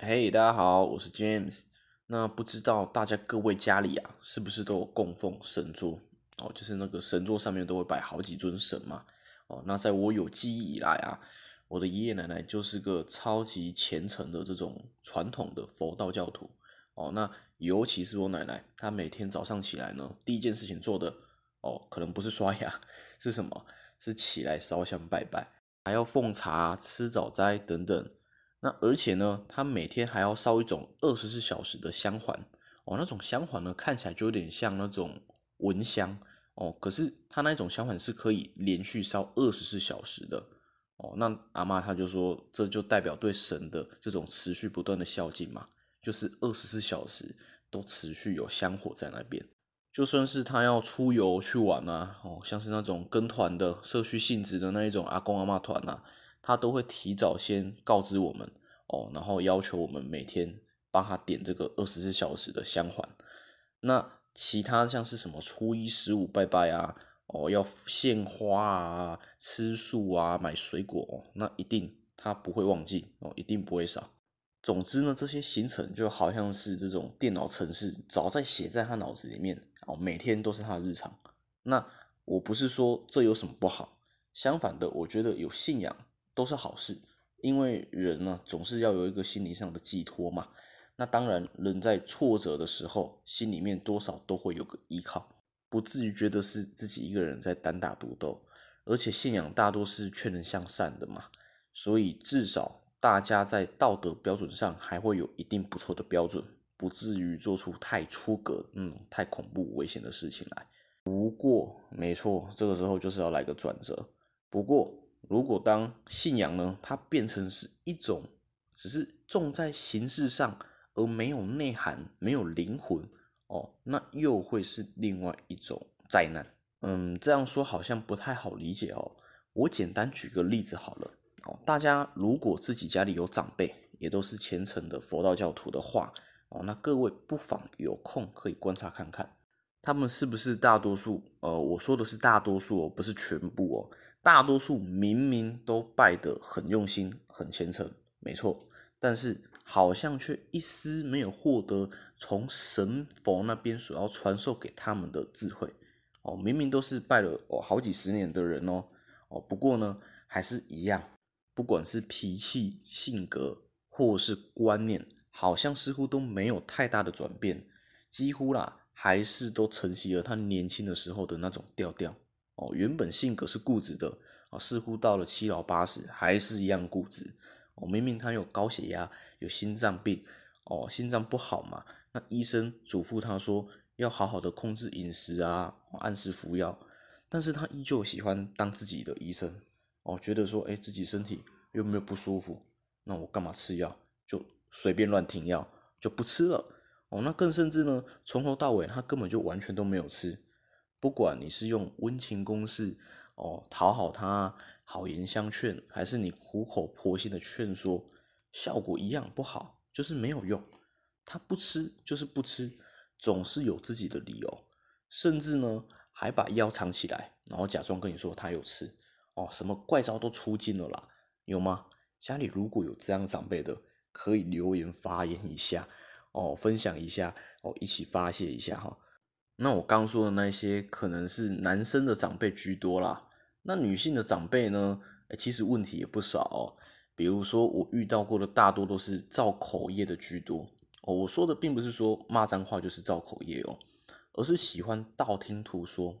嘿，大家好，我是 James。那不知道大家各位家里啊，是不是都有供奉神桌？哦，就是那个神桌上面都会摆好几尊神嘛。哦，那在我有记忆以来啊，我的爷爷奶奶就是个超级虔诚的这种传统的佛道教徒。哦，那尤其是我奶奶，她每天早上起来呢，第一件事情做的，哦，可能不是刷牙，是什么？是起来烧香拜拜，还要奉茶、吃早斋等等。那而且呢，他每天还要烧一种二十四小时的香环哦，那种香环呢看起来就有点像那种蚊香哦，可是他那种香环是可以连续烧二十四小时的哦。那阿妈她就说，这就代表对神的这种持续不断的孝敬嘛，就是二十四小时都持续有香火在那边。就算是他要出游去玩啊，哦，像是那种跟团的社区性质的那一种阿公阿妈团啊。他都会提早先告知我们哦，然后要求我们每天帮他点这个二十四小时的香环。那其他像是什么初一十五拜拜啊，哦要献花啊、吃素啊、买水果，哦那一定他不会忘记哦，一定不会少。总之呢，这些行程就好像是这种电脑程式早在写在他脑子里面哦，每天都是他的日常。那我不是说这有什么不好，相反的，我觉得有信仰。都是好事，因为人呢总是要有一个心理上的寄托嘛。那当然，人在挫折的时候，心里面多少都会有个依靠，不至于觉得是自己一个人在单打独斗。而且信仰大多是劝人向善的嘛，所以至少大家在道德标准上还会有一定不错的标准，不至于做出太出格、嗯太恐怖危险的事情来。不过，没错，这个时候就是要来个转折。不过。如果当信仰呢，它变成是一种只是重在形式上而没有内涵、没有灵魂哦，那又会是另外一种灾难。嗯，这样说好像不太好理解哦。我简单举个例子好了哦，大家如果自己家里有长辈，也都是虔诚的佛道教徒的话哦，那各位不妨有空可以观察看看，他们是不是大多数？呃，我说的是大多数哦，不是全部哦。大多数明明都拜得很用心、很虔诚，没错，但是好像却一丝没有获得从神佛那边所要传授给他们的智慧哦。明明都是拜了哦好几十年的人哦哦，不过呢还是一样，不管是脾气、性格或是观念，好像似乎都没有太大的转变，几乎啦还是都承袭了他年轻的时候的那种调调。哦，原本性格是固执的啊，似乎到了七老八十还是一样固执。哦，明明他有高血压，有心脏病，哦，心脏不好嘛，那医生嘱咐他说要好好的控制饮食啊，按时服药，但是他依旧喜欢当自己的医生。哦，觉得说，哎，自己身体又没有不舒服，那我干嘛吃药？就随便乱停药，就不吃了。哦，那更甚至呢，从头到尾他根本就完全都没有吃。不管你是用温情攻势哦讨好他，好言相劝，还是你苦口婆心的劝说，效果一样不好，就是没有用。他不吃就是不吃，总是有自己的理由，甚至呢还把药藏起来，然后假装跟你说他有吃哦，什么怪招都出尽了啦，有吗？家里如果有这样长辈的，可以留言发言一下哦，分享一下哦，一起发泄一下哈。那我刚说的那些可能是男生的长辈居多啦，那女性的长辈呢？其实问题也不少哦。比如说我遇到过的大多都是造口业的居多哦。我说的并不是说骂脏话就是造口业哦，而是喜欢道听途说，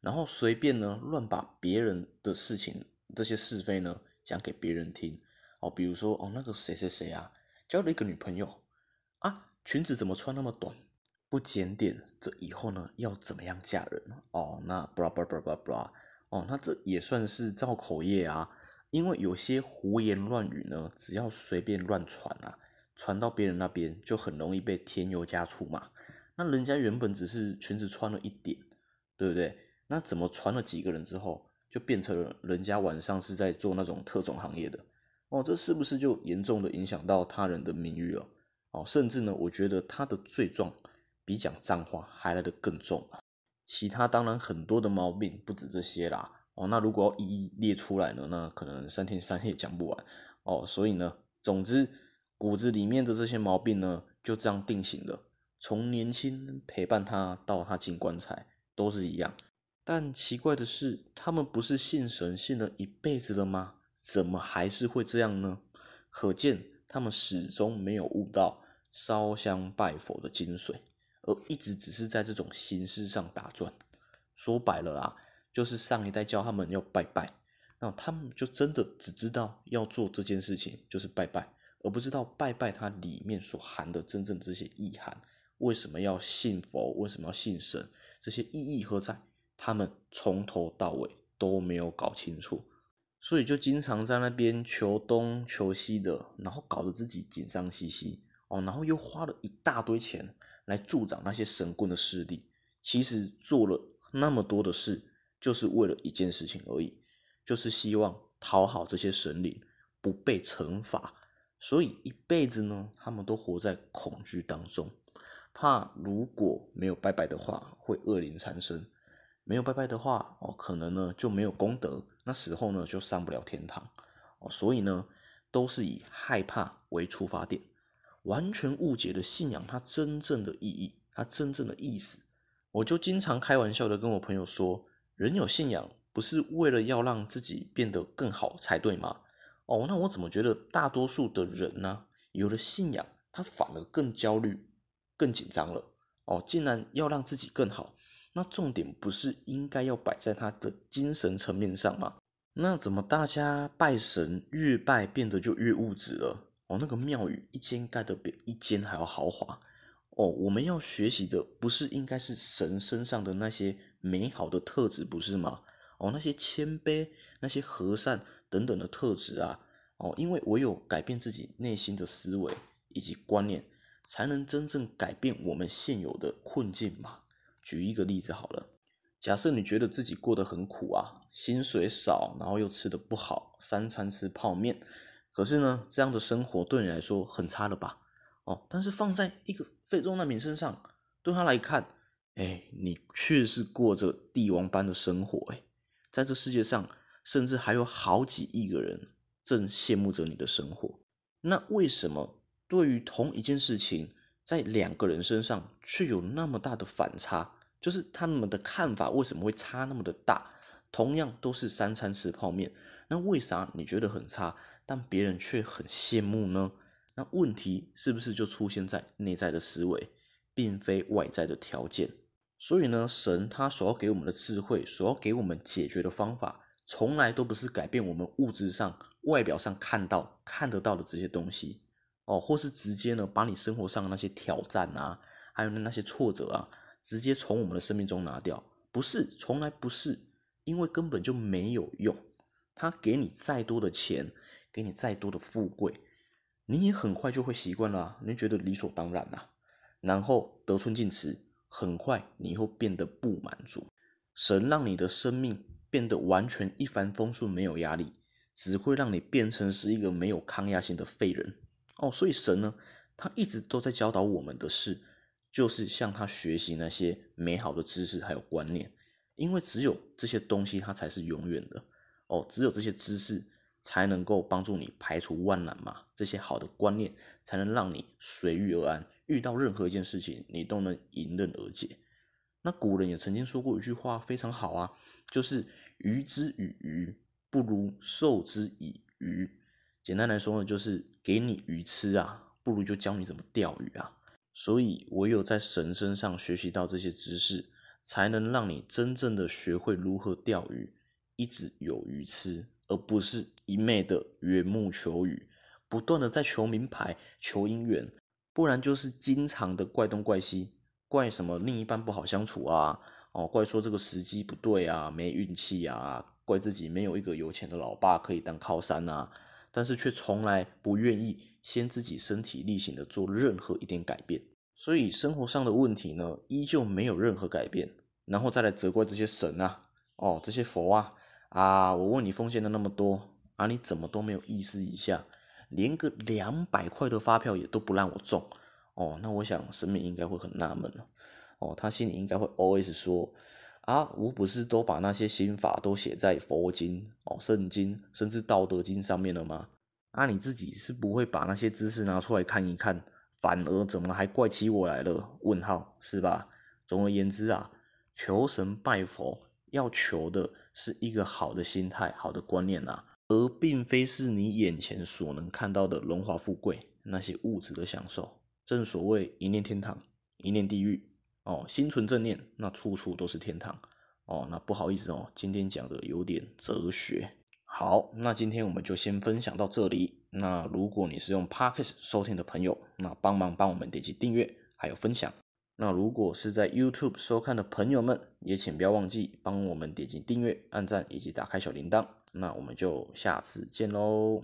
然后随便呢乱把别人的事情这些是非呢讲给别人听哦。比如说哦那个谁谁谁啊交了一个女朋友啊，裙子怎么穿那么短？不检点，这以后呢要怎么样嫁人哦？那 blah blah blah blah blah 哦，那这也算是造口业啊。因为有些胡言乱语呢，只要随便乱传啊，传到别人那边就很容易被添油加醋嘛。那人家原本只是裙子穿了一点，对不对？那怎么传了几个人之后，就变成了人家晚上是在做那种特种行业的哦？这是不是就严重的影响到他人的名誉了？哦，甚至呢，我觉得他的罪状。比讲脏话还来得更重啊！其他当然很多的毛病不止这些啦哦。那如果要一一列出来呢，那可能三天三夜讲不完哦。所以呢，总之骨子里面的这些毛病呢，就这样定型了。从年轻陪伴他到他进棺材，都是一样。但奇怪的是，他们不是信神信了一辈子了吗？怎么还是会这样呢？可见他们始终没有悟到烧香拜佛的精髓，一直只是在这种形式上打转。说白了啦，就是上一代教他们要拜拜，那他们就真的只知道要做这件事情，就是拜拜，而不知道拜拜它里面所含的真正这些意涵。为什么要信佛？为什么要信神？这些意义何在？他们从头到尾都没有搞清楚，所以就经常在那边求东求西的，然后搞得自己紧张兮兮哦，然后又花了一大堆钱来助长那些神棍的势力。其实做了那么多的事，就是为了一件事情而已，就是希望讨好这些神灵，不被惩罚。所以一辈子呢，他们都活在恐惧当中。怕如果没有拜拜的话，会恶灵缠身；没有拜拜的话，哦，可能呢就没有功德，那死后呢就上不了天堂。哦，所以呢，都是以害怕为出发点，完全误解了信仰它真正的意义，它真正的意思。我就经常开玩笑的跟我朋友说，人有信仰不是为了要让自己变得更好才对吗？哦，那我怎么觉得大多数的人呢，有了信仰，他反而更焦虑？更紧张了哦，竟然要让自己更好，那重点不是应该要摆在他的精神层面上吗？那怎么大家拜神越拜变得就越物质了？哦，那个庙宇一间盖得比一间还要豪华哦。我们要学习的不是应该是神身上的那些美好的特质，不是吗？哦，那些谦卑、那些和善等等的特质啊，哦，因为唯有改变自己内心的思维以及观念。才能真正改变我们现有的困境嘛？举一个例子好了，假设你觉得自己过得很苦啊，薪水少，然后又吃的不好，三餐吃泡面，可是呢，这样的生活对你来说很差了吧？哦，但是放在一个非洲难民身上，对他来看，哎，你却是过着帝王般的生活，哎，在这世界上，甚至还有好几亿个人正羡慕着你的生活，那为什么？对于同一件事情，在两个人身上却有那么大的反差，就是他们的看法为什么会差那么的大？同样都是三餐吃泡面，那为啥你觉得很差，但别人却很羡慕呢？那问题是不是就出现在内在的思维，并非外在的条件？所以呢，神他所要给我们的智慧，所要给我们解决的方法，从来都不是改变我们物质上、外表上看到、看得到的这些东西。哦，或是直接呢，把你生活上的那些挑战啊，还有那些挫折啊，直接从我们的生命中拿掉，不是，从来不是，因为根本就没有用。他给你再多的钱，给你再多的富贵，你也很快就会习惯了，你觉得理所当然啊，然后得寸进尺，很快你会变得不满足。神让你的生命变得完全一帆风顺，没有压力，只会让你变成是一个没有抗压性的废人。哦，所以神呢，他一直都在教导我们的事，就是向他学习那些美好的知识还有观念，因为只有这些东西，它才是永远的。哦，只有这些知识才能够帮助你排除万难嘛，这些好的观念才能让你随遇而安，遇到任何一件事情，你都能迎刃而解。那古人也曾经说过一句话，非常好啊，就是“鱼之于鱼，不如授之以渔”。简单来说呢，就是给你鱼吃啊，不如就教你怎么钓鱼啊。所以唯有在神身上学习到这些知识，才能让你真正的学会如何钓鱼，一直有鱼吃，而不是一昧的缘木求鱼，不断的在求名牌、求姻缘，不然就是经常的怪东怪西，怪什么另一半不好相处啊，哦，怪说这个时机不对啊，没运气啊，怪自己没有一个有钱的老爸可以当靠山啊。但是却从来不愿意先自己身体力行的做任何一点改变，所以生活上的问题呢，依旧没有任何改变，然后再来责怪这些神啊，哦，这些佛啊，啊，我问你奉献了那么多，啊，你怎么都没有意思一下，连个两百块的发票也都不让我中，哦，那我想神明应该会很纳闷，哦，他心里应该会 always 说。啊，我不是都把那些心法都写在佛经、哦圣经，甚至道德经上面了吗？那你自己是不会把那些知识拿出来看一看，反而怎么还怪起我来了？问号是吧？总而言之啊，求神拜佛要求的是一个好的心态、好的观念呐，而并非是你眼前所能看到的荣华富贵那些物质的享受。正所谓一念天堂，一念地狱哦，心存正念，那处处都是天堂哦。那不好意思哦，今天讲的有点哲学。好，那今天我们就先分享到这里。那如果你是用 Podcast 收听的朋友，那帮忙帮我们点击订阅还有分享。那如果是在 YouTube 收看的朋友们，也请不要忘记帮我们点击订阅、按赞以及打开小铃铛。那我们就下次见喽。